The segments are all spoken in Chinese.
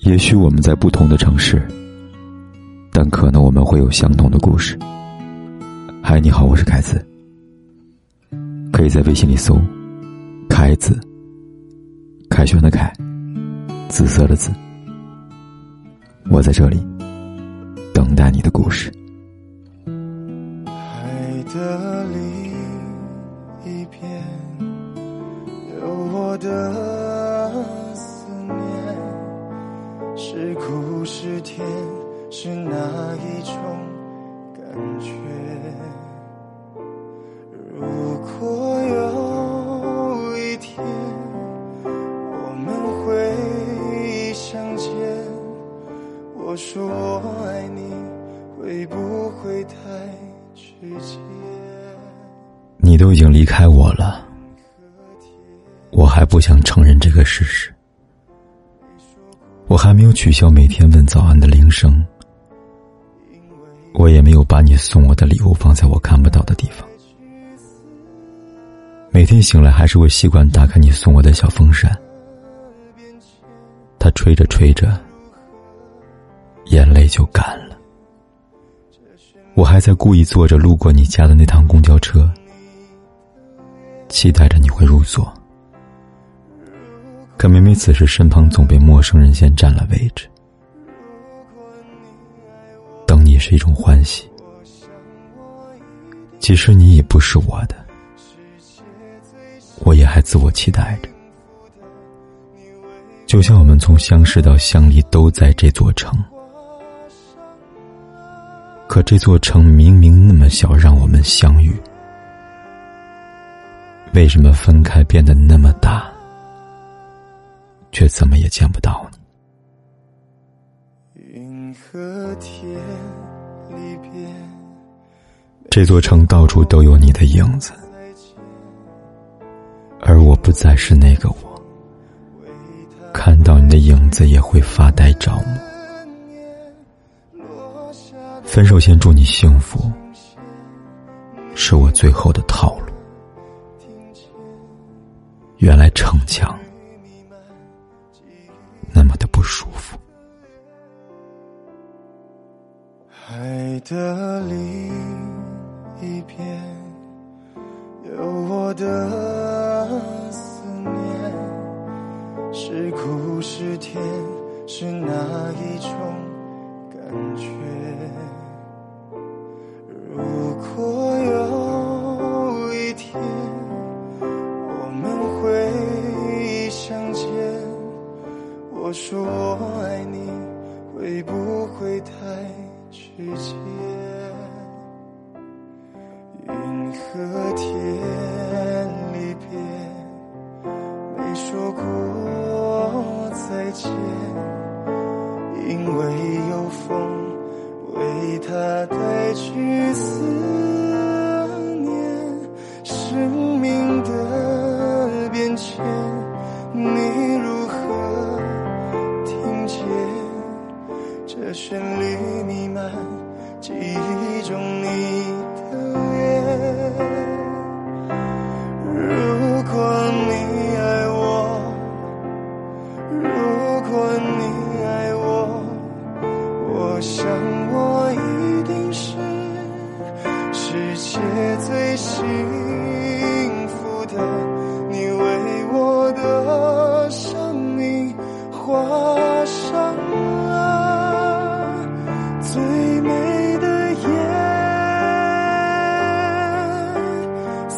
也许我们在不同的城市，但可能我们会有相同的故事。嗨，你好，我是凯子。可以在微信里搜“凯子”，凯旋的凯，紫色的紫。我在这里等待你的故事。海的另一边，有我的是苦是甜，是哪一种感觉？如果有一天我们会相见，我说我爱你，会不会太直接？你都已经离开我了，我还不想承认这个事实。我还没有取消每天问早安的铃声，我也没有把你送我的礼物放在我看不到的地方。每天醒来还是会习惯打开你送我的小风扇，它吹着吹着，眼泪就干了。我还在故意坐着路过你家的那趟公交车，期待着你会入座。可明明此时，身旁总被陌生人先占了位置。等你是一种欢喜，即使你已不是我的，我也还自我期待着。就像我们从相识到相离都在这座城，可这座城明明那么小，让我们相遇，为什么分开变得那么大？却怎么也见不到你。云和天里边，这座城到处都有你的影子，而我不再是那个我。看到你的影子也会发呆着魔。分手前祝你幸福，是我最后的套路。原来逞强。不舒服。海的另一边，有我的思念，是苦是甜，是哪一种感觉？如果我说我爱你，会不会太直接？云和天离别，没说过再见，因为有风为他带去思念，生命的世界最幸福的。你为我的生命画上了。最美的颜色。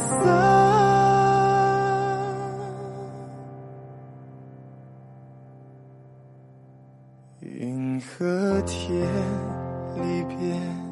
银河天里边，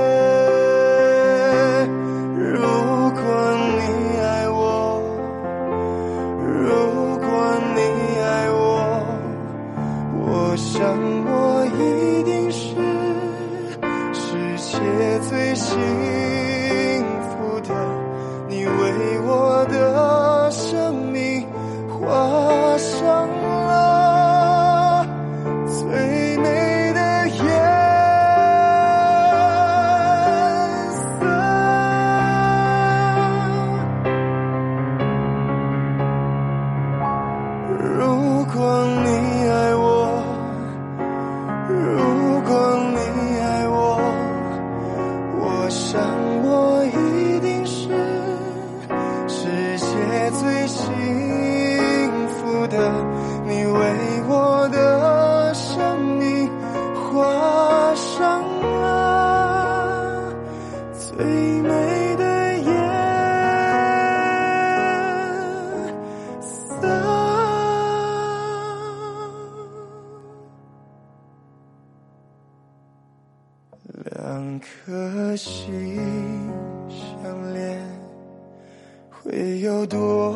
想我一定是世。界最幸福的，你为我的生命画最美的颜色。两颗心相连，会有多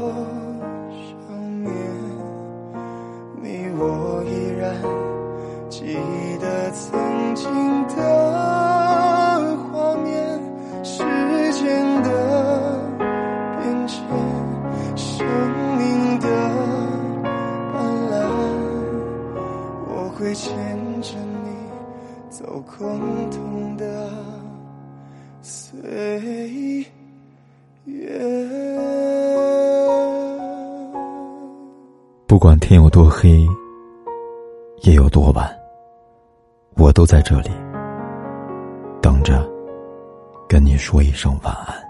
会牵着你。走共同的岁月。不管天有多黑，夜有多晚，我都在这里等着，跟你说一声晚安。